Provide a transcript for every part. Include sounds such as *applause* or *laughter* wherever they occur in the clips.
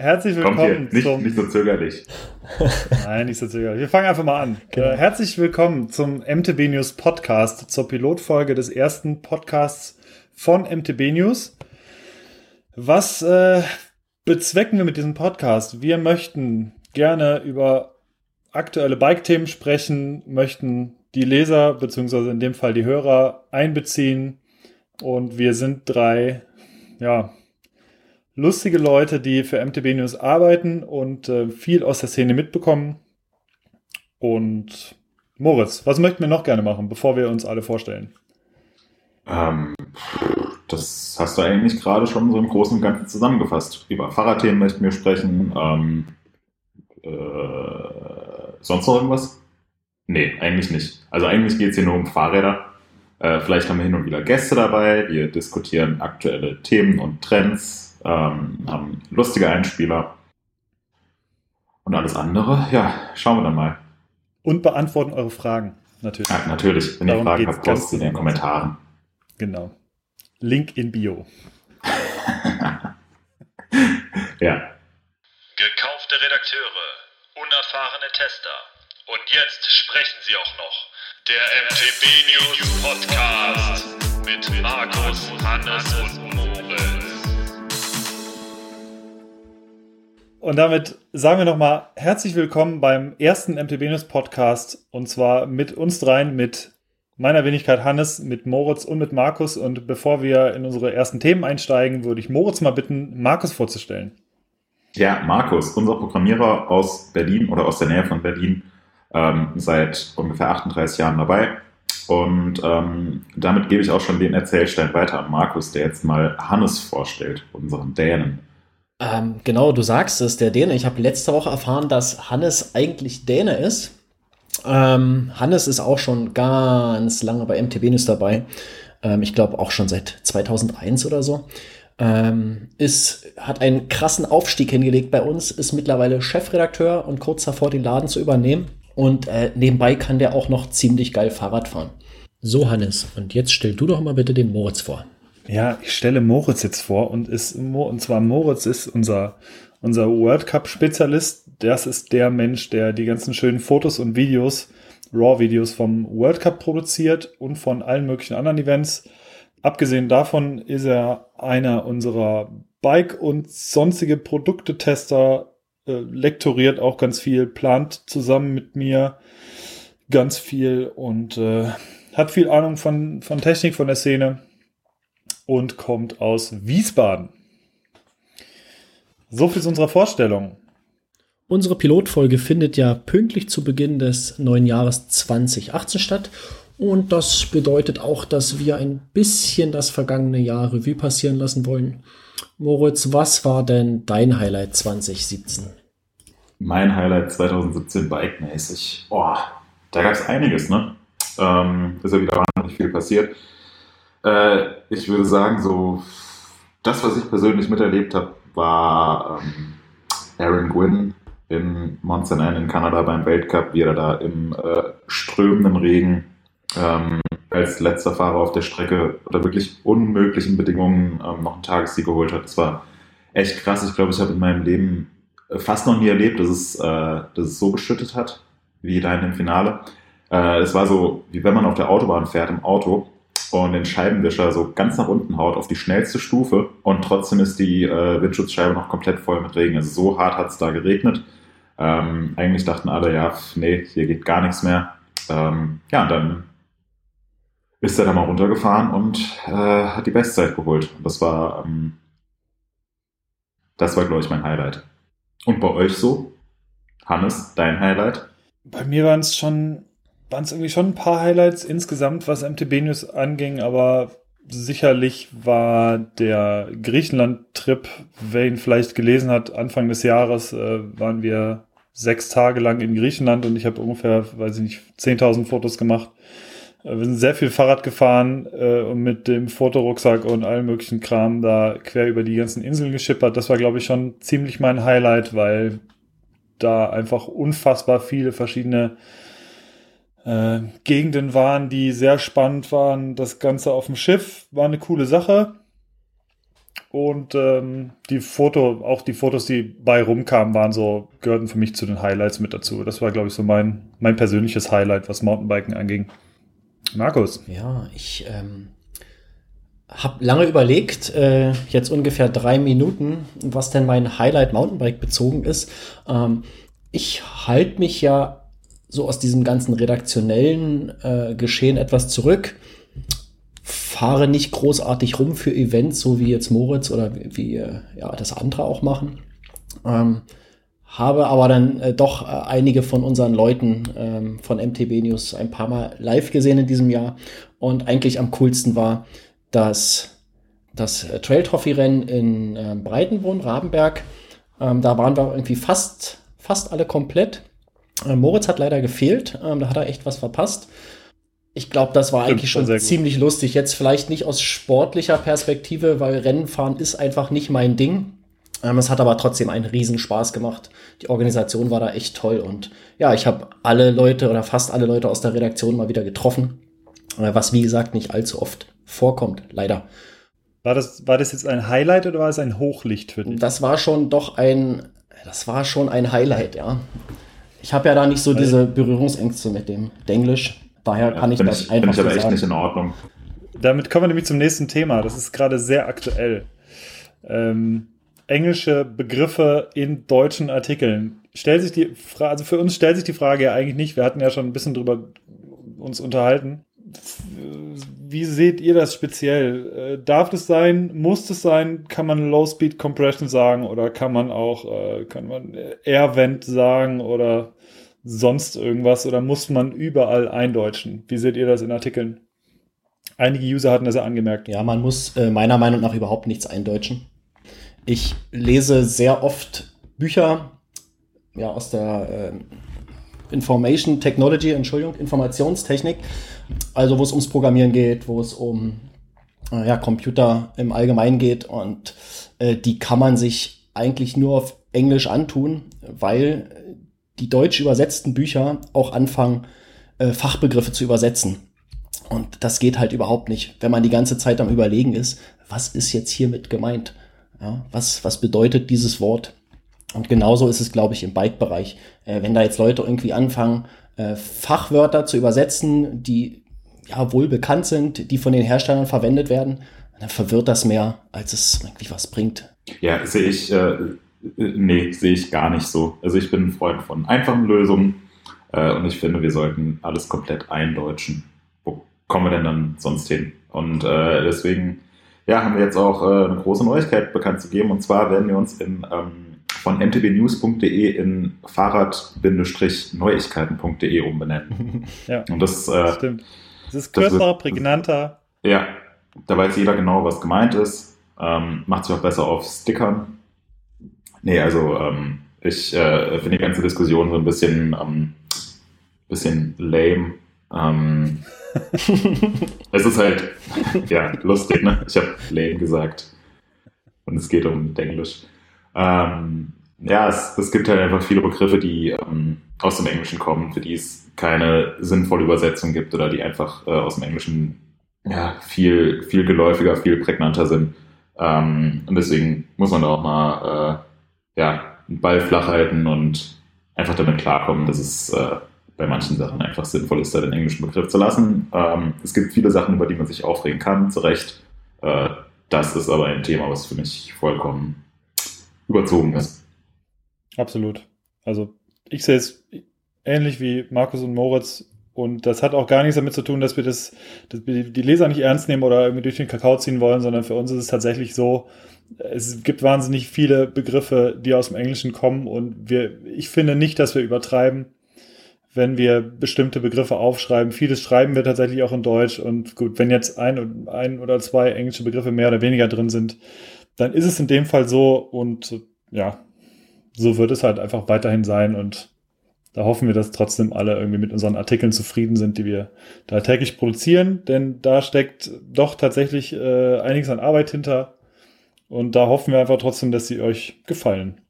Herzlich willkommen nicht, zum. Nicht so zögerlich. *laughs* Nein, nicht so zögerlich. Wir fangen einfach mal an. Genau. Äh, herzlich willkommen zum MTB News Podcast, zur Pilotfolge des ersten Podcasts von MTB News. Was äh, bezwecken wir mit diesem Podcast? Wir möchten gerne über aktuelle Bike-Themen sprechen, möchten die Leser beziehungsweise in dem Fall die Hörer einbeziehen und wir sind drei, ja, lustige Leute, die für MTB News arbeiten und äh, viel aus der Szene mitbekommen. Und Moritz, was möchten wir noch gerne machen, bevor wir uns alle vorstellen? Ähm, das hast du eigentlich gerade schon so im Großen und Ganzen zusammengefasst. Über Fahrradthemen möchten wir sprechen. Ähm, äh, sonst noch irgendwas? Nee, eigentlich nicht. Also eigentlich geht es hier nur um Fahrräder. Äh, vielleicht haben wir hin und wieder Gäste dabei. Wir diskutieren aktuelle Themen und Trends, ähm, haben lustige Einspieler. Und alles andere, ja, schauen wir dann mal. Und beantworten eure Fragen, natürlich. Ja, natürlich. Wenn Darum ihr Fragen habt, postet sie in den Kommentaren. Genau. Link in Bio. *laughs* ja. Gekaufte Redakteure, unerfahrene Tester. Und jetzt sprechen sie auch noch. Der MTB News Podcast mit Markus, Hannes und Und damit sagen wir nochmal herzlich willkommen beim ersten MTB News Podcast. Und zwar mit uns dreien, mit meiner Wenigkeit Hannes, mit Moritz und mit Markus. Und bevor wir in unsere ersten Themen einsteigen, würde ich Moritz mal bitten, Markus vorzustellen. Ja, Markus, unser Programmierer aus Berlin oder aus der Nähe von Berlin, ähm, seit ungefähr 38 Jahren dabei. Und ähm, damit gebe ich auch schon den Erzählstein weiter an Markus, der jetzt mal Hannes vorstellt, unseren Dänen. Ähm, genau, du sagst es, der Däne. Ich habe letzte Woche erfahren, dass Hannes eigentlich Däne ist. Ähm, Hannes ist auch schon ganz lange bei MTB News dabei. Ähm, ich glaube auch schon seit 2001 oder so. Ähm, ist, hat einen krassen Aufstieg hingelegt bei uns, ist mittlerweile Chefredakteur und kurz davor den Laden zu übernehmen. Und äh, nebenbei kann der auch noch ziemlich geil Fahrrad fahren. So, Hannes, und jetzt stell du doch mal bitte den Moritz vor. Ja, ich stelle Moritz jetzt vor und ist und zwar Moritz ist unser unser World Cup Spezialist. Das ist der Mensch, der die ganzen schönen Fotos und Videos, RAW-Videos vom World Cup produziert und von allen möglichen anderen Events. Abgesehen davon ist er einer unserer Bike- und sonstige Produkte-Tester, äh, lektoriert auch ganz viel, plant zusammen mit mir ganz viel und äh, hat viel Ahnung von, von Technik, von der Szene und kommt aus Wiesbaden. So viel zu unserer Vorstellung. Unsere Pilotfolge findet ja pünktlich zu Beginn des neuen Jahres 2018 statt. Und das bedeutet auch, dass wir ein bisschen das vergangene Jahr Revue passieren lassen wollen. Moritz, was war denn dein Highlight 2017? Mein Highlight 2017 bike-mäßig. Boah, da gab es einiges, ne? Ähm, ist ja wieder wahnsinnig viel passiert. Äh, ich würde sagen, so das, was ich persönlich miterlebt habe, war ähm, Aaron Gwynn in Montserrat in Kanada beim Weltcup, wie er da im äh, strömenden Regen ähm, als letzter Fahrer auf der Strecke unter wirklich unmöglichen Bedingungen ähm, noch einen Tagessieg geholt hat. Das war echt krass. Ich glaube, ich habe in meinem Leben äh, fast noch nie erlebt, dass es, äh, dass es so geschüttet hat, wie da in dem Finale. Äh, es war so, wie wenn man auf der Autobahn fährt im Auto und den Scheibenwischer so ganz nach unten haut auf die schnellste Stufe und trotzdem ist die äh, Windschutzscheibe noch komplett voll mit Regen. Also so hart hat es da geregnet. Ähm, eigentlich dachten alle, ja, nee, hier geht gar nichts mehr. Ähm, ja, und dann ist er da mal runtergefahren und äh, hat die Bestzeit geholt. Und das war, ähm, das war, glaube ich, mein Highlight. Und bei euch so? Hannes, dein Highlight? Bei mir waren es schon waren es irgendwie schon ein paar Highlights insgesamt, was MTB News anging, aber sicherlich war der Griechenland-Trip, wer ihn vielleicht gelesen hat, Anfang des Jahres äh, waren wir sechs Tage lang in Griechenland und ich habe ungefähr, weiß ich nicht, 10.000 Fotos gemacht. Äh, wir sind sehr viel Fahrrad gefahren äh, und mit dem Fotorucksack und allem möglichen Kram da quer über die ganzen Inseln geschippert. Das war, glaube ich, schon ziemlich mein Highlight, weil da einfach unfassbar viele verschiedene äh, Gegenden waren, die sehr spannend waren. Das Ganze auf dem Schiff war eine coole Sache. Und ähm, die Foto, auch die Fotos, die bei rumkamen, waren so, gehörten für mich zu den Highlights mit dazu. Das war, glaube ich, so mein, mein persönliches Highlight, was Mountainbiken anging. Markus. Ja, ich ähm, habe lange überlegt, äh, jetzt ungefähr drei Minuten, was denn mein Highlight Mountainbike bezogen ist. Ähm, ich halte mich ja so aus diesem ganzen redaktionellen äh, Geschehen etwas zurück fahre nicht großartig rum für Events, so wie jetzt Moritz oder wie, äh, ja, das andere auch machen. Ähm, habe aber dann äh, doch äh, einige von unseren Leuten ähm, von MTB News ein paar Mal live gesehen in diesem Jahr. Und eigentlich am coolsten war das, das äh, Trail Trophy Rennen in äh, Breitenbrunn, Rabenberg. Ähm, da waren wir irgendwie fast, fast alle komplett. Äh, Moritz hat leider gefehlt. Ähm, da hat er echt was verpasst. Ich glaube, das war eigentlich schon ziemlich lustig. Jetzt vielleicht nicht aus sportlicher Perspektive, weil Rennenfahren ist einfach nicht mein Ding. Ähm, es hat aber trotzdem einen Riesenspaß gemacht. Die Organisation war da echt toll und ja, ich habe alle Leute oder fast alle Leute aus der Redaktion mal wieder getroffen, äh, was wie gesagt nicht allzu oft vorkommt, leider. War das, war das jetzt ein Highlight oder war es ein Hochlicht für dich? Das war schon doch ein, das war schon ein Highlight, ja. Ich habe ja da nicht so diese Berührungsängste mit dem Denglisch. Daher kann ich das ich, einfach ich aber echt nicht in Ordnung. Damit kommen wir nämlich zum nächsten Thema. Das ist gerade sehr aktuell. Ähm, englische Begriffe in deutschen Artikeln. Stellt sich die Frage, also für uns stellt sich die Frage ja eigentlich nicht. Wir hatten ja schon ein bisschen drüber uns unterhalten. Wie seht ihr das speziell? Äh, darf es sein? Muss es sein? Kann man Low Speed Compression sagen oder kann man auch, äh, kann man Air Vent sagen oder sonst irgendwas oder muss man überall eindeutschen? Wie seht ihr das in Artikeln? Einige User hatten das ja angemerkt. Ja, man muss äh, meiner Meinung nach überhaupt nichts eindeutschen. Ich lese sehr oft Bücher ja, aus der äh, Information Technology, Entschuldigung, Informationstechnik, also wo es ums Programmieren geht, wo es um äh, ja, Computer im Allgemeinen geht und äh, die kann man sich eigentlich nur auf Englisch antun, weil die deutsch übersetzten Bücher auch anfangen, äh, Fachbegriffe zu übersetzen. Und das geht halt überhaupt nicht, wenn man die ganze Zeit am Überlegen ist, was ist jetzt hiermit gemeint? Ja, was, was bedeutet dieses Wort? Und genauso ist es, glaube ich, im Bike-Bereich. Äh, wenn da jetzt Leute irgendwie anfangen, äh, Fachwörter zu übersetzen, die ja wohl bekannt sind, die von den Herstellern verwendet werden, dann verwirrt das mehr, als es irgendwie was bringt. Ja, sehe ich äh, Nee, sehe ich gar nicht so. Also ich bin ein Freund von einfachen Lösungen äh, und ich finde, wir sollten alles komplett eindeutschen. Wo kommen wir denn dann sonst hin? Und äh, deswegen ja, haben wir jetzt auch äh, eine große Neuigkeit bekannt zu geben. Und zwar werden wir uns in, ähm, von mtbnews.de in fahrrad-neuigkeiten.de umbenennen. *laughs* ja, und das, äh, stimmt. Das ist kürzer, wird, prägnanter. Ja, da weiß jeder genau, was gemeint ist. Ähm, macht sich auch besser auf Stickern Nee, also ähm, ich äh, finde die ganze Diskussion so ein bisschen, ähm, bisschen lame. Ähm, *laughs* es ist halt, ja, lustig, ne? Ich habe lame gesagt. Und es geht um Englisch. Ähm, ja, es, es gibt halt einfach viele Begriffe, die ähm, aus dem Englischen kommen, für die es keine sinnvolle Übersetzung gibt oder die einfach äh, aus dem Englischen ja, viel, viel geläufiger, viel prägnanter sind. Ähm, und deswegen muss man da auch mal äh, ja, einen Ball flach halten und einfach damit klarkommen, dass es äh, bei manchen Sachen einfach sinnvoll ist, da den englischen Begriff zu lassen. Ähm, es gibt viele Sachen, über die man sich aufregen kann, zu Recht. Äh, das ist aber ein Thema, was für mich vollkommen überzogen ist. Absolut. Also ich sehe es ähnlich wie Markus und Moritz und das hat auch gar nichts damit zu tun, dass wir das, dass wir die Leser nicht ernst nehmen oder irgendwie durch den Kakao ziehen wollen, sondern für uns ist es tatsächlich so, es gibt wahnsinnig viele Begriffe, die aus dem Englischen kommen und wir, ich finde nicht, dass wir übertreiben, wenn wir bestimmte Begriffe aufschreiben. Vieles schreiben wir tatsächlich auch in Deutsch und gut, wenn jetzt ein, ein oder zwei englische Begriffe mehr oder weniger drin sind, dann ist es in dem Fall so und ja, so wird es halt einfach weiterhin sein und da hoffen wir, dass trotzdem alle irgendwie mit unseren Artikeln zufrieden sind, die wir da täglich produzieren, denn da steckt doch tatsächlich äh, einiges an Arbeit hinter und da hoffen wir einfach trotzdem, dass sie euch gefallen.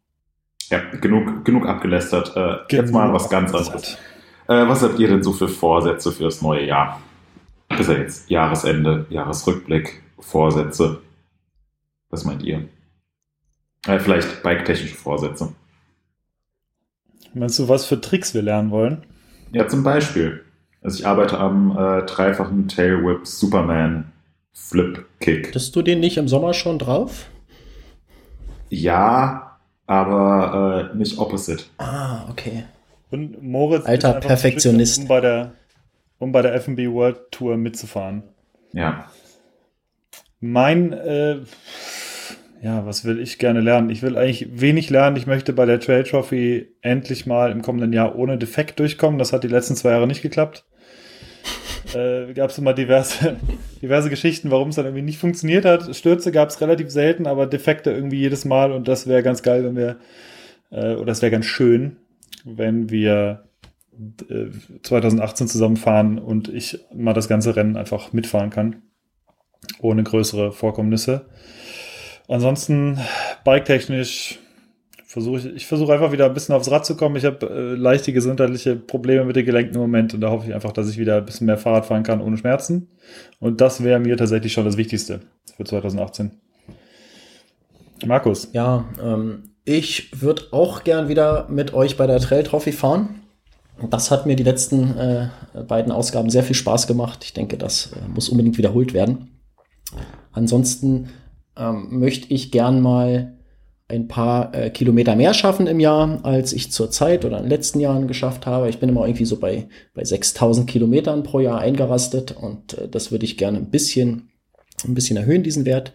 Ja, genug, genug abgelästert. Äh, jetzt mal was ganz anderes. Äh, was habt ihr denn so für Vorsätze für das neue Jahr? Ja jetzt Jahresende, Jahresrückblick, Vorsätze. Was meint ihr? Äh, vielleicht bike-technische Vorsätze. Meinst du, was für Tricks wir lernen wollen? Ja, zum Beispiel. Also ich arbeite am äh, dreifachen Tailwhip Superman Flip Kick. Hattest du den nicht im Sommer schon drauf? Ja, aber äh, nicht opposite. Ah, okay. Und Moritz Alter Perfektionist. Um bei der, um bei der FB World Tour mitzufahren. Ja. Mein, äh, ja, was will ich gerne lernen? Ich will eigentlich wenig lernen. Ich möchte bei der Trail Trophy endlich mal im kommenden Jahr ohne Defekt durchkommen. Das hat die letzten zwei Jahre nicht geklappt. *laughs* äh, gab es immer diverse, diverse Geschichten, warum es dann irgendwie nicht funktioniert hat. Stürze gab es relativ selten, aber Defekte irgendwie jedes Mal und das wäre ganz geil, wenn wir, äh, oder das wäre ganz schön, wenn wir 2018 äh, zusammenfahren und ich mal das ganze Rennen einfach mitfahren kann. Ohne größere Vorkommnisse. Ansonsten, bike-technisch versuche ich, ich versuche einfach wieder ein bisschen aufs Rad zu kommen. Ich habe äh, leichte gesundheitliche Probleme mit den Gelenken im Moment und da hoffe ich einfach, dass ich wieder ein bisschen mehr Fahrrad fahren kann ohne Schmerzen. Und das wäre mir tatsächlich schon das Wichtigste für 2018. Markus. Ja, ähm, ich würde auch gern wieder mit euch bei der Trail Trophy fahren. Das hat mir die letzten äh, beiden Ausgaben sehr viel Spaß gemacht. Ich denke, das äh, muss unbedingt wiederholt werden. Ansonsten ähm, möchte ich gern mal ein paar äh, Kilometer mehr schaffen im Jahr, als ich zurzeit oder in den letzten Jahren geschafft habe. Ich bin immer irgendwie so bei, bei 6000 Kilometern pro Jahr eingerastet und äh, das würde ich gerne ein bisschen, ein bisschen erhöhen, diesen Wert.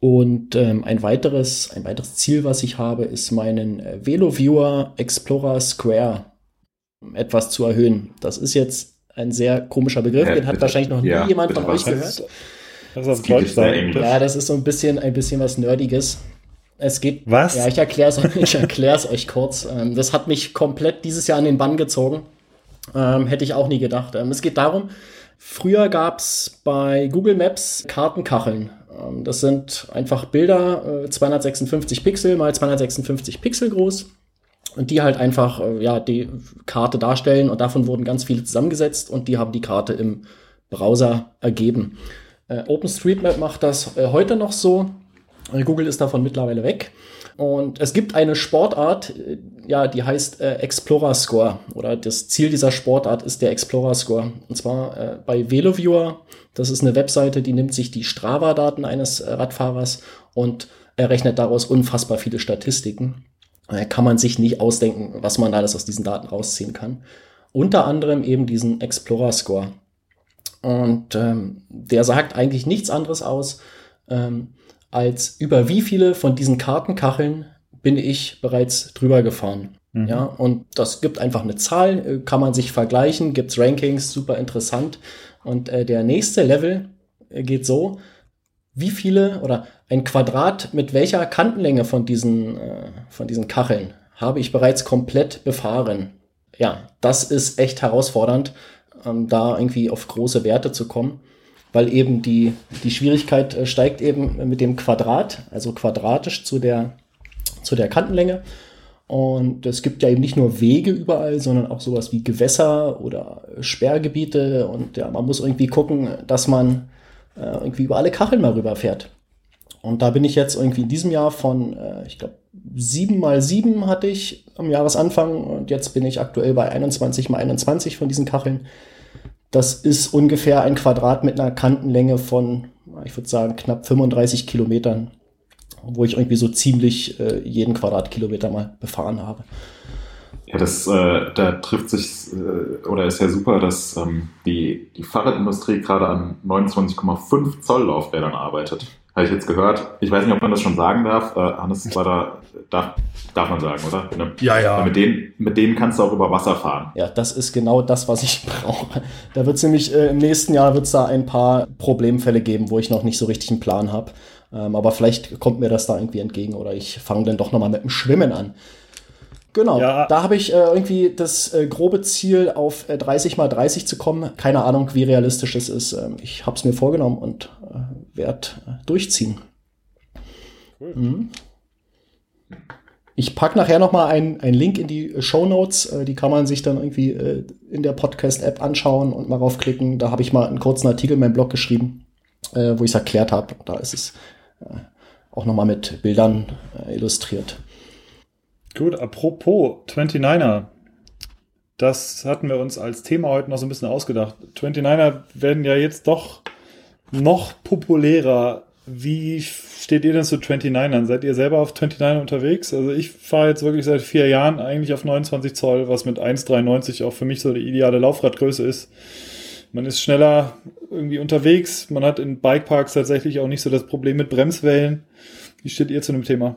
Und ähm, ein, weiteres, ein weiteres Ziel, was ich habe, ist meinen äh, VeloViewer Explorer Square etwas zu erhöhen. Das ist jetzt ein sehr komischer Begriff, ja, den hat wahrscheinlich noch nie ja, jemand von euch gehört. Das ist auf Deutsch sein. Ja, das ist so ein bisschen, ein bisschen was Nerdiges. Es geht. Was? Ja, ich erkläre es ich erklär's euch kurz. Ähm, das hat mich komplett dieses Jahr an den Bann gezogen. Ähm, hätte ich auch nie gedacht. Ähm, es geht darum, früher gab es bei Google Maps Kartenkacheln. Ähm, das sind einfach Bilder, äh, 256 Pixel mal 256 Pixel groß. Und die halt einfach, äh, ja, die Karte darstellen und davon wurden ganz viele zusammengesetzt und die haben die Karte im Browser ergeben. Äh, OpenStreetMap macht das äh, heute noch so. Äh, Google ist davon mittlerweile weg. Und es gibt eine Sportart, äh, ja, die heißt äh, Explorer Score. Oder das Ziel dieser Sportart ist der Explorer Score. Und zwar äh, bei VeloViewer. Das ist eine Webseite, die nimmt sich die Strava-Daten eines äh, Radfahrers und errechnet daraus unfassbar viele Statistiken. Äh, kann man sich nicht ausdenken, was man alles aus diesen Daten rausziehen kann. Unter anderem eben diesen Explorer Score. Und ähm, der sagt eigentlich nichts anderes aus, ähm, als über wie viele von diesen Kartenkacheln bin ich bereits drüber gefahren. Mhm. Ja, und das gibt einfach eine Zahl, äh, kann man sich vergleichen, gibt's Rankings, super interessant. Und äh, der nächste Level äh, geht so, wie viele oder ein Quadrat mit welcher Kantenlänge von diesen, äh, von diesen Kacheln habe ich bereits komplett befahren. Ja, das ist echt herausfordernd, ähm, da irgendwie auf große Werte zu kommen weil eben die, die Schwierigkeit äh, steigt eben mit dem Quadrat, also quadratisch zu der, zu der Kantenlänge. Und es gibt ja eben nicht nur Wege überall, sondern auch sowas wie Gewässer oder Sperrgebiete. Und ja, man muss irgendwie gucken, dass man äh, irgendwie über alle Kacheln mal rüberfährt. Und da bin ich jetzt irgendwie in diesem Jahr von, äh, ich glaube, 7 mal 7 hatte ich am Jahresanfang und jetzt bin ich aktuell bei 21 mal 21 von diesen Kacheln. Das ist ungefähr ein Quadrat mit einer Kantenlänge von, ich würde sagen, knapp 35 Kilometern, wo ich irgendwie so ziemlich äh, jeden Quadratkilometer mal befahren habe. Ja, das, äh, da trifft sich, äh, oder ist ja super, dass ähm, die, die Fahrradindustrie gerade an 29,5 Zoll Laufrädern arbeitet. Habe ich jetzt gehört. Ich weiß nicht, ob man das schon sagen darf. Äh, Hannes war da, darf, darf man sagen, oder? Ne? Ja, ja. Mit denen, mit denen kannst du auch über Wasser fahren. Ja, das ist genau das, was ich *laughs* brauche. Da wird es nämlich äh, im nächsten Jahr wird's da ein paar Problemfälle geben, wo ich noch nicht so richtig einen Plan habe. Ähm, aber vielleicht kommt mir das da irgendwie entgegen oder ich fange dann doch nochmal mit dem Schwimmen an. Genau, ja. da habe ich äh, irgendwie das äh, grobe Ziel, auf äh, 30 mal 30 zu kommen. Keine Ahnung, wie realistisch es ist. Ähm, ich habe es mir vorgenommen und äh, werde äh, durchziehen. Cool. Mhm. Ich packe nachher noch mal einen Link in die Show Notes. Äh, die kann man sich dann irgendwie äh, in der Podcast-App anschauen und mal raufklicken. Da habe ich mal einen kurzen Artikel in meinem Blog geschrieben, äh, wo ich es erklärt habe. Da ist es äh, auch nochmal mit Bildern äh, illustriert. Gut, apropos 29er. Das hatten wir uns als Thema heute noch so ein bisschen ausgedacht. 29er werden ja jetzt doch noch populärer. Wie steht ihr denn zu 29ern? Seid ihr selber auf 29 unterwegs? Also ich fahre jetzt wirklich seit vier Jahren eigentlich auf 29 Zoll, was mit 1,93 auch für mich so die ideale Laufradgröße ist. Man ist schneller irgendwie unterwegs. Man hat in Bikeparks tatsächlich auch nicht so das Problem mit Bremswellen. Wie steht ihr zu dem Thema?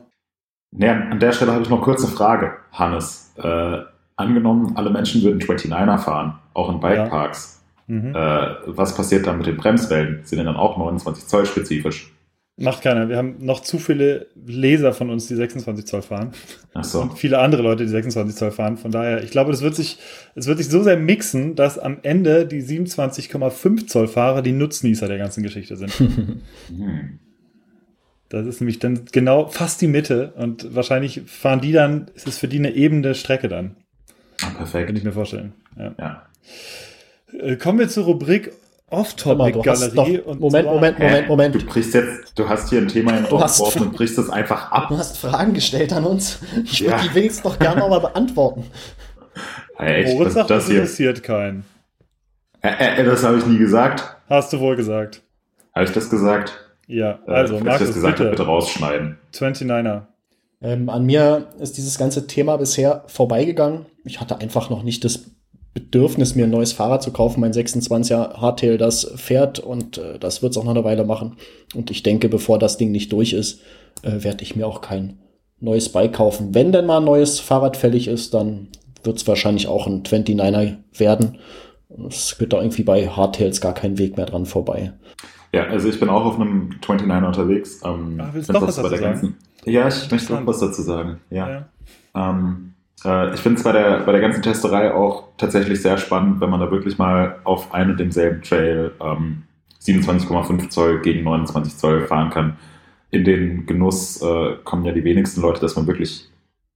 Nee, an der Stelle habe ich noch kurz eine Frage, Hannes. Äh, angenommen, alle Menschen würden 29er fahren, auch in Bikeparks. Ja. Mhm. Äh, was passiert dann mit den Bremswellen? Sind die dann auch 29 Zoll spezifisch? Macht keiner. Wir haben noch zu viele Leser von uns, die 26 Zoll fahren. Ach so. Und viele andere Leute, die 26 Zoll fahren. Von daher, ich glaube, das wird sich, es wird sich so sehr mixen, dass am Ende die 27,5 Zoll Fahrer die Nutznießer der ganzen Geschichte sind. Hm. *laughs* *laughs* Das ist nämlich dann genau fast die Mitte und wahrscheinlich fahren die dann, ist es für die eine ebene Strecke dann. Ah, perfekt. Kann ich mir vorstellen. Ja. ja. Äh, kommen wir zur Rubrik Off-Topic-Galerie. Moment, Moment, Moment, Moment. Du brichst jetzt, du hast hier ein Thema in du hast und brichst es einfach ab. Du hast Fragen gestellt an uns. Ich ja. würde die wenigstens noch gerne nochmal beantworten. Echt, Moritz sagt, das, das interessiert keinen. Äh, äh, das habe ich nie gesagt. Hast du wohl gesagt. Habe ich das gesagt? Ja, äh, also, äh, Markus, das gesagt bitte. bitte rausschneiden. 29er. Ähm, an mir ist dieses ganze Thema bisher vorbeigegangen. Ich hatte einfach noch nicht das Bedürfnis, mir ein neues Fahrrad zu kaufen. Mein 26er Hardtail, das fährt und äh, das wird es auch noch eine Weile machen. Und ich denke, bevor das Ding nicht durch ist, äh, werde ich mir auch kein neues Bike kaufen. Wenn denn mal ein neues Fahrrad fällig ist, dann wird es wahrscheinlich auch ein 29er werden. Es wird da irgendwie bei Hardtails gar kein Weg mehr dran vorbei. Ja, also ich bin auch auf einem 29er unterwegs. Ähm, Ach, willst du doch was dazu sagen? Ganzen, ja, ich möchte auch was dazu sagen. Ja. ja. Ähm, äh, ich finde es bei der, bei der ganzen Testerei auch tatsächlich sehr spannend, wenn man da wirklich mal auf einem und demselben Trail ähm, 27,5 Zoll gegen 29 Zoll fahren kann. In den Genuss äh, kommen ja die wenigsten Leute, dass man wirklich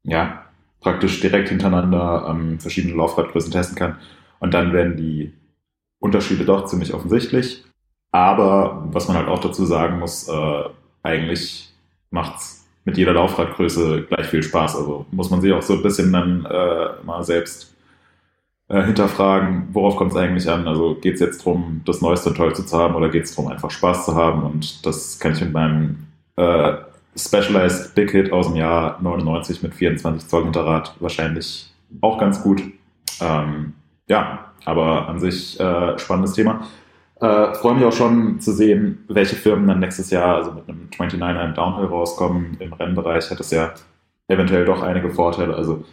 ja, praktisch direkt hintereinander ähm, verschiedene Laufradgrößen testen kann. Und dann werden die Unterschiede doch ziemlich offensichtlich. Aber was man halt auch dazu sagen muss, äh, eigentlich macht's mit jeder Laufradgröße gleich viel Spaß. Also muss man sich auch so ein bisschen dann äh, mal selbst äh, hinterfragen, worauf kommt es eigentlich an? Also geht es jetzt darum, das Neueste und Tollste zu haben oder geht es darum, einfach Spaß zu haben? Und das kann ich mit meinem äh, Specialized Big Hit aus dem Jahr 99 mit 24 Zoll Hinterrad wahrscheinlich auch ganz gut. Ähm, ja, aber an sich äh, spannendes Thema. Äh, Freue mich auch schon zu sehen, welche Firmen dann nächstes Jahr, also mit einem 29er im Downhill rauskommen. Im Rennbereich hat es ja eventuell doch einige Vorteile. Also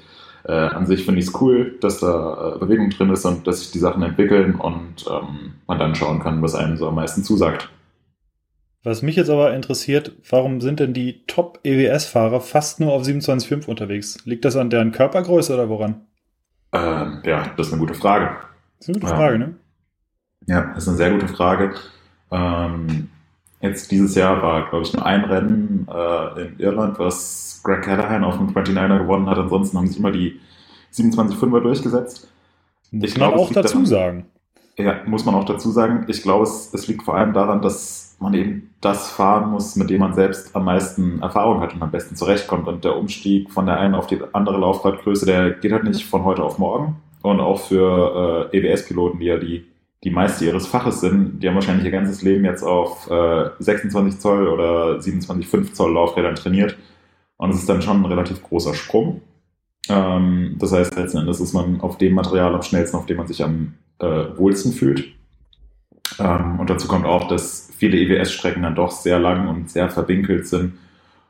äh, an sich finde ich es cool, dass da äh, Bewegung drin ist und dass sich die Sachen entwickeln und ähm, man dann schauen kann, was einem so am meisten zusagt. Was mich jetzt aber interessiert, warum sind denn die Top-EWS-Fahrer fast nur auf 27,5 unterwegs? Liegt das an deren Körpergröße oder woran? Ähm, ja, das ist eine gute Frage. Das ist eine gute Frage, ne? Ja, das ist eine sehr gute Frage. Ähm, jetzt dieses Jahr war, glaube ich, nur ein Rennen äh, in Irland, was Greg Callahan auf dem 29er gewonnen hat. Ansonsten haben sich immer die 27-5er durchgesetzt. Muss ich man glaube, auch dazu daran, sagen. Ja, muss man auch dazu sagen. Ich glaube, es, es liegt vor allem daran, dass man eben das fahren muss, mit dem man selbst am meisten Erfahrung hat und am besten zurechtkommt. Und der Umstieg von der einen auf die andere Laufradgröße, der geht halt nicht von heute auf morgen. Und auch für äh, EWS-Piloten, die ja die die Meister ihres Faches sind, die haben wahrscheinlich ihr ganzes Leben jetzt auf äh, 26 Zoll oder 27,5 Zoll Laufrädern trainiert. Und es ist dann schon ein relativ großer Sprung. Ähm, das heißt, letzten Endes ist man auf dem Material am schnellsten, auf dem man sich am äh, wohlsten fühlt. Ähm, und dazu kommt auch, dass viele EWS-Strecken dann doch sehr lang und sehr verwinkelt sind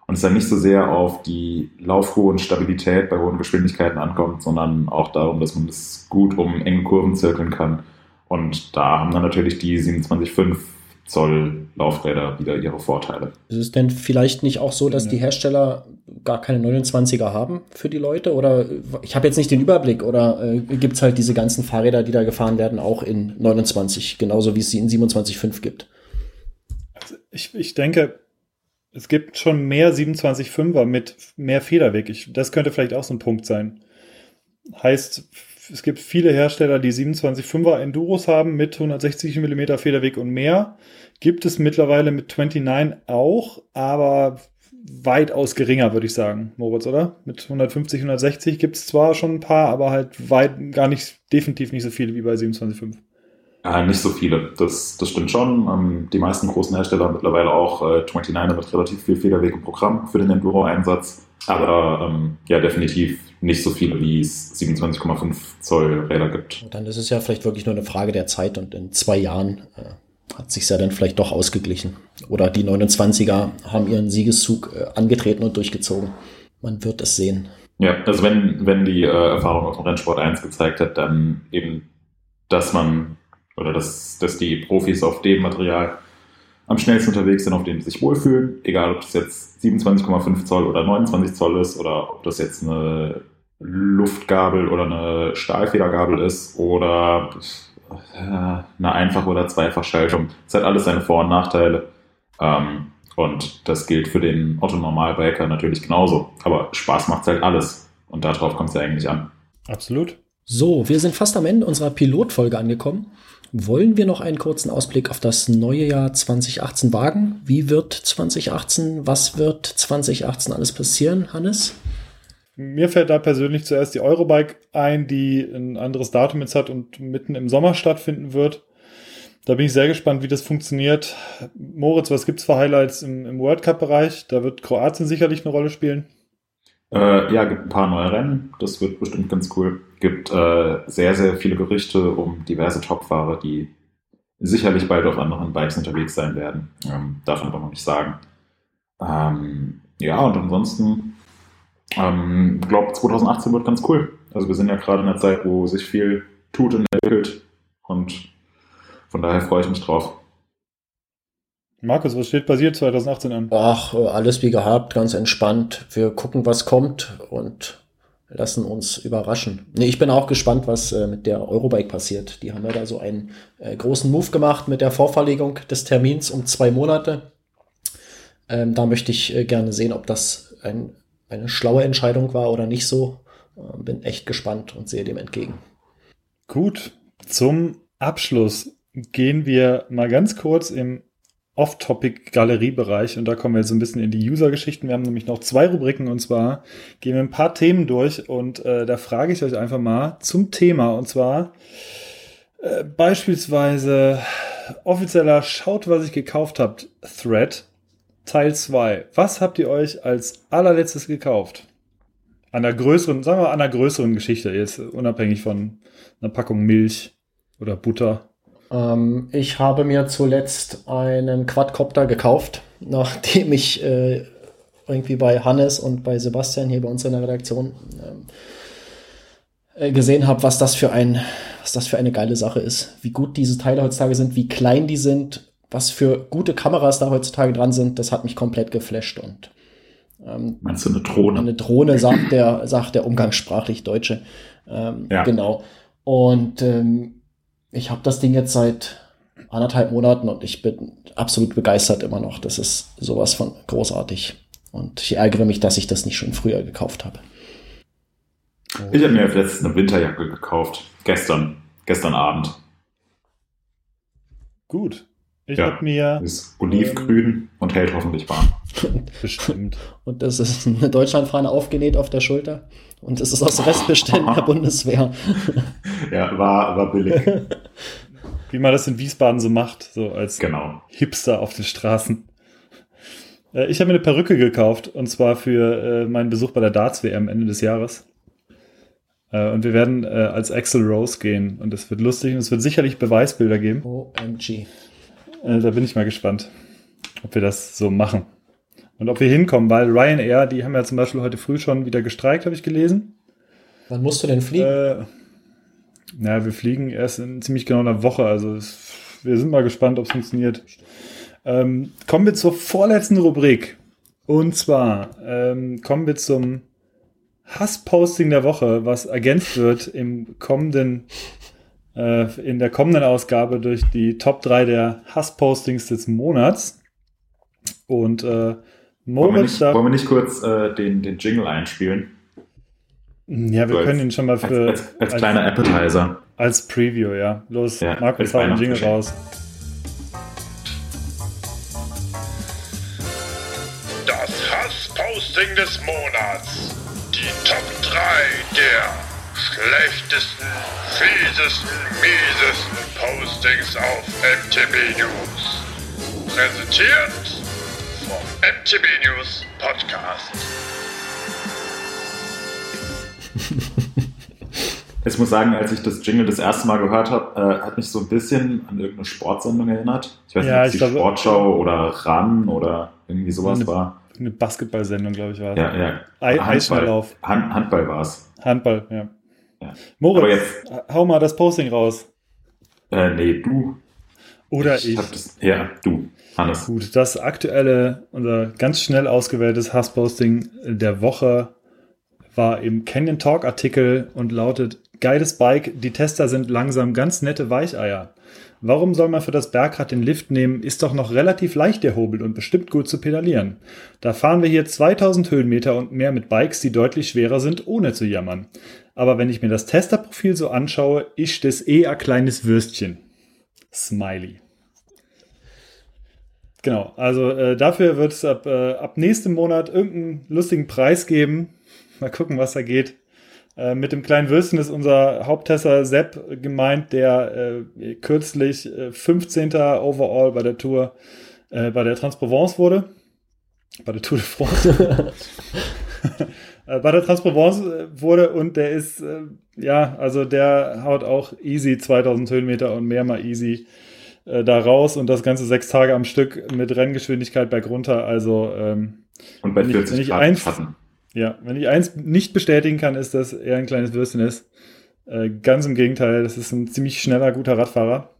und es dann nicht so sehr auf die Laufruhe und Stabilität bei hohen Geschwindigkeiten ankommt, sondern auch darum, dass man das gut um enge Kurven zirkeln kann und da haben dann natürlich die 27,5 Zoll Laufräder wieder ihre Vorteile. Ist es denn vielleicht nicht auch so, dass ja. die Hersteller gar keine 29er haben für die Leute? Oder ich habe jetzt nicht den Überblick, oder äh, gibt es halt diese ganzen Fahrräder, die da gefahren werden, auch in 29, genauso wie es sie in 27,5 gibt? Also ich, ich denke, es gibt schon mehr 27,5er mit mehr Federweg. Ich, das könnte vielleicht auch so ein Punkt sein. Heißt, es gibt viele Hersteller, die 27,5er Enduros haben mit 160 mm Federweg und mehr. Gibt es mittlerweile mit 29 auch, aber weitaus geringer, würde ich sagen, Moritz, oder? Mit 150, 160 gibt es zwar schon ein paar, aber halt weit gar nicht, definitiv nicht so viele wie bei 27,5. Ja, nicht so viele, das, das stimmt schon. Ähm, die meisten großen Hersteller haben mittlerweile auch äh, 29er mit relativ viel Federweg im Programm für den Enduro-Einsatz. Aber ähm, ja, definitiv nicht so viele, wie es 27,5 Zoll Räder gibt. Dann ist es ja vielleicht wirklich nur eine Frage der Zeit und in zwei Jahren äh, hat sich ja dann vielleicht doch ausgeglichen. Oder die 29er haben ihren Siegeszug äh, angetreten und durchgezogen. Man wird es sehen. Ja, also wenn, wenn die äh, Erfahrung aus dem Rennsport 1 gezeigt hat, dann eben, dass man oder dass, dass die Profis auf dem Material am schnellsten unterwegs sind, auf dem sie sich wohlfühlen, egal ob das jetzt 27,5 Zoll oder 29 Zoll ist oder ob das jetzt eine Luftgabel oder eine Stahlfedergabel ist oder äh, eine Einfach- oder Zweifachschaltung. Es hat alles seine Vor- und Nachteile. Ähm, und das gilt für den Otto-Normalbiker natürlich genauso. Aber Spaß macht halt alles. Und darauf kommt es ja eigentlich an. Absolut. So, wir sind fast am Ende unserer Pilotfolge angekommen. Wollen wir noch einen kurzen Ausblick auf das neue Jahr 2018 wagen? Wie wird 2018, was wird 2018 alles passieren, Hannes? Mir fällt da persönlich zuerst die Eurobike ein, die ein anderes Datum jetzt hat und mitten im Sommer stattfinden wird. Da bin ich sehr gespannt, wie das funktioniert. Moritz, was gibt's für Highlights im, im World Cup-Bereich? Da wird Kroatien sicherlich eine Rolle spielen. Äh, ja, gibt ein paar neue Rennen. Das wird bestimmt ganz cool. Gibt äh, sehr, sehr viele Gerüchte um diverse Topfahrer, die sicherlich bald auf anderen Bikes unterwegs sein werden. Ähm, darf man aber noch nicht sagen. Ähm, ja, und ansonsten, ähm, glaube 2018 wird ganz cool. Also wir sind ja gerade in einer Zeit, wo sich viel tut und entwickelt. Und von daher freue ich mich drauf. Markus, was steht dir 2018 an? Ach, alles wie gehabt, ganz entspannt. Wir gucken, was kommt und lassen uns überraschen. Nee, ich bin auch gespannt, was äh, mit der Eurobike passiert. Die haben ja da so einen äh, großen Move gemacht mit der Vorverlegung des Termins um zwei Monate. Ähm, da möchte ich äh, gerne sehen, ob das ein, eine schlaue Entscheidung war oder nicht so. Ähm, bin echt gespannt und sehe dem entgegen. Gut, zum Abschluss gehen wir mal ganz kurz im Off-Topic-Galeriebereich und da kommen wir jetzt ein bisschen in die User-Geschichten. Wir haben nämlich noch zwei Rubriken und zwar gehen wir ein paar Themen durch und äh, da frage ich euch einfach mal zum Thema und zwar äh, beispielsweise offizieller Schaut, was ich gekauft habt, Thread Teil 2. Was habt ihr euch als allerletztes gekauft? An der größeren, sagen wir an der größeren Geschichte, jetzt unabhängig von einer Packung Milch oder Butter. Ähm, ich habe mir zuletzt einen Quadcopter gekauft, *laughs* nachdem ich äh, irgendwie bei Hannes und bei Sebastian hier bei uns in der Redaktion ähm, äh, gesehen habe, was das für ein, was das für eine geile Sache ist, wie gut diese Teile heutzutage sind, wie klein die sind, was für gute Kameras da heutzutage dran sind, das hat mich komplett geflasht und ähm, Meinst du eine Drohne? Eine Drohne, sagt der, sagt der umgangssprachlich Deutsche. Ähm, ja. Genau. Und ähm, ich habe das Ding jetzt seit anderthalb Monaten und ich bin absolut begeistert immer noch. Das ist sowas von großartig. Und ich ärgere mich, dass ich das nicht schon früher gekauft habe. Ich habe mir letztens eine Winterjacke gekauft. Gestern. Gestern Abend. Gut. Ich ja, habe mir. Ist olivgrün ähm, und hält hoffentlich warm. *laughs* Bestimmt. Und das ist eine Deutschlandfahne aufgenäht auf der Schulter. Und es ist aus Restbeständen der Bundeswehr. *laughs* Ja, war, war billig. Wie man das in Wiesbaden so macht, so als genau. Hipster auf den Straßen. Äh, ich habe mir eine Perücke gekauft und zwar für äh, meinen Besuch bei der Darts-WM Ende des Jahres. Äh, und wir werden als Axel Rose gehen und es wird lustig und es wird sicherlich Beweisbilder geben. OMG. Äh, da bin ich mal gespannt, ob wir das so machen. Und ob wir hinkommen, weil Ryanair, die haben ja zum Beispiel heute früh schon wieder gestreikt, habe ich gelesen. Wann musst du denn fliegen? Äh, naja, wir fliegen erst in ziemlich genau einer Woche. Also es, wir sind mal gespannt, ob es funktioniert. Ähm, kommen wir zur vorletzten Rubrik. Und zwar ähm, kommen wir zum Hassposting der Woche, was ergänzt wird im kommenden in der kommenden Ausgabe durch die Top 3 der Hasspostings des Monats. Und äh, wollen, wir nicht, wollen wir nicht kurz äh, den, den Jingle einspielen? Ja, wir so können als, ihn schon mal für. Als, als, als kleiner Appetizer. Als Preview, ja. Los, ja, Markus, hau den Jingle raus. Das Hass Posting des Monats. Die Top 3 der schlechtesten, fiesesten, miesesten Postings auf MTB News. Präsentiert vom MTB News Podcast. *laughs* Ich muss sagen, als ich das Jingle das erste Mal gehört habe, äh, hat mich so ein bisschen an irgendeine Sportsendung erinnert. Ich weiß Ja, nicht, ob es die glaube- Sportschau oder RAN oder irgendwie sowas Eine- war. Eine Basketballsendung, glaube ich, war es. Ja, ja. Handball, Eisschnelllauf. Hand, Handball war es. Handball, ja. Ja. Moritz, hau mal das Posting raus. Äh, nee, du. Oder ich. hab das, ja, du, Hannes. Gut, das aktuelle, unser ganz schnell ausgewähltes Hassposting der Woche war im Canyon Talk Artikel und lautet: Geiles Bike, die Tester sind langsam ganz nette Weicheier. Warum soll man für das Bergrad den Lift nehmen? Ist doch noch relativ leicht der Hobel und bestimmt gut zu pedalieren. Da fahren wir hier 2000 Höhenmeter und mehr mit Bikes, die deutlich schwerer sind, ohne zu jammern. Aber wenn ich mir das Testerprofil so anschaue, ist das eh ein kleines Würstchen. Smiley. Genau, also äh, dafür wird es ab, äh, ab nächstem Monat irgendeinen lustigen Preis geben. Mal gucken, was da geht. Äh, mit dem kleinen Würstchen ist unser Haupttester Sepp gemeint, der äh, kürzlich äh, 15. Overall bei der Tour, äh, bei der Transprovence wurde. Bei der Tour de France. *laughs* *laughs* Äh, bei der Transprovence äh, wurde und der ist, äh, ja, also der haut auch easy 2000 Höhenmeter und mehr mal easy da raus und das Ganze sechs Tage am Stück mit Renngeschwindigkeit bergunter. Also, ähm, Und bei Wenn ich- 40 wenn ich Grad eins- ja, wenn ich eins nicht bestätigen kann, ist, dass er ein kleines Würstchen ist. Äh, ganz im Gegenteil, das ist ein ziemlich schneller, guter Radfahrer.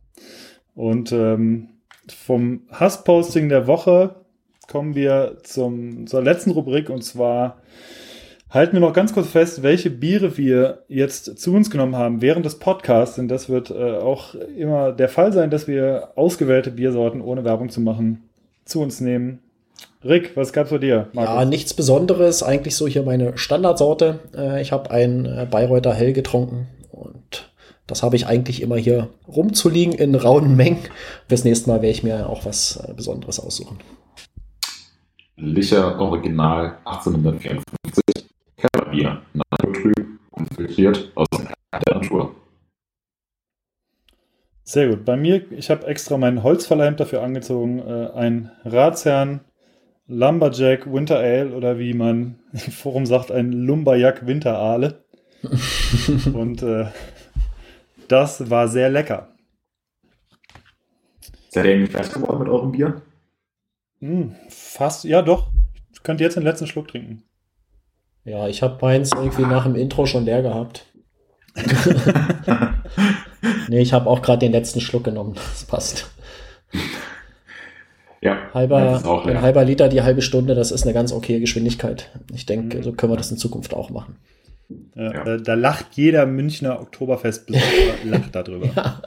Und ähm, vom Hassposting der Woche kommen wir zum, zur letzten Rubrik und zwar halten wir noch ganz kurz fest, welche Biere wir jetzt zu uns genommen haben während des Podcasts. Denn das wird äh, auch immer der Fall sein, dass wir ausgewählte Biersorten, ohne Werbung zu machen, zu uns nehmen. Rick, was gab's bei dir? Ja, nichts Besonderes. Eigentlich so hier meine Standardsorte. Äh, ich habe ein äh, Bayreuther Hell getrunken und das habe ich eigentlich immer hier rumzuliegen in rauen Mengen. Fürs nächste Mal werde ich mir auch was äh, Besonderes aussuchen. Licher Original 1854. Filtriert aus der Natur. Sehr gut. Bei mir, ich habe extra mein Holzverleimt dafür angezogen. Äh, ein Ratsherrn Lumberjack Winter Ale oder wie man im Forum sagt, ein Lumberjack Winter Ale. *laughs* Und äh, das war sehr lecker. Seid ihr irgendwie fertig geworden mit eurem Bier? Hm, fast, ja doch. Ich könnte jetzt den letzten Schluck trinken. Ja, ich habe meins irgendwie nach dem Intro schon leer gehabt. *laughs* nee, ich habe auch gerade den letzten Schluck genommen. Das passt. Ja, Halber, auch ein leer. halber Liter die halbe Stunde, das ist eine ganz okay Geschwindigkeit. Ich denke, Mhm. so können wir das in Zukunft auch machen. Ja, Ja. Da, da lacht jeder Münchner Oktoberfestbesucher *laughs* lacht darüber. Ja.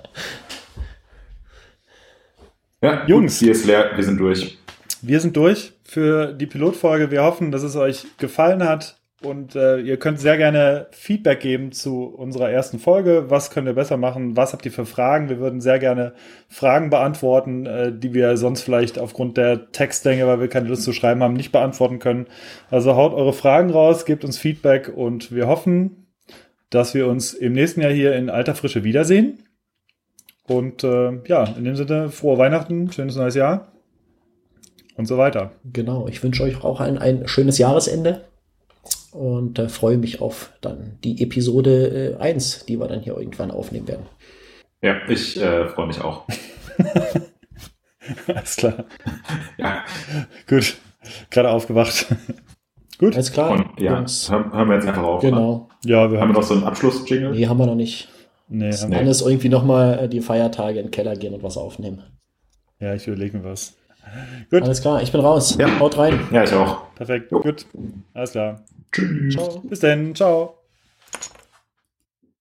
Ja, Jungs. Bier ist leer, wir sind durch. Wir sind durch für die Pilotfolge. Wir hoffen, dass es euch gefallen hat und äh, ihr könnt sehr gerne Feedback geben zu unserer ersten Folge. Was könnt ihr besser machen? Was habt ihr für Fragen? Wir würden sehr gerne Fragen beantworten, äh, die wir sonst vielleicht aufgrund der Textlänge, weil wir keine Lust zu schreiben haben, nicht beantworten können. Also haut eure Fragen raus, gebt uns Feedback und wir hoffen, dass wir uns im nächsten Jahr hier in alter Frische wiedersehen. Und äh, ja, in dem Sinne, frohe Weihnachten, schönes neues Jahr und so weiter. Genau, ich wünsche euch auch ein, ein schönes Jahresende und äh, freue mich auf dann die Episode äh, 1, die wir dann hier irgendwann aufnehmen werden. Ja, ich äh, freue mich auch. *laughs* Alles klar. *laughs* Ja, Gut. Gerade aufgewacht. *laughs* Gut. Alles klar, und ja, Jungs. hören, hören wir jetzt einfach auf. Ne? Genau. Ja, wir Haben haben. wir noch so einen Abschluss-Jingle? Nee, haben wir noch nicht. Nee, haben Nee. wir. Alles irgendwie nochmal äh, die Feiertage in den Keller gehen und was aufnehmen. Ja, ich überlege mir was. Gut. Alles klar, ich bin raus. Ja. Haut rein. Ja, ich auch. Perfekt. Jo. Gut. Alles klar. Tschüss. Ciao. Bis dann. Ciao.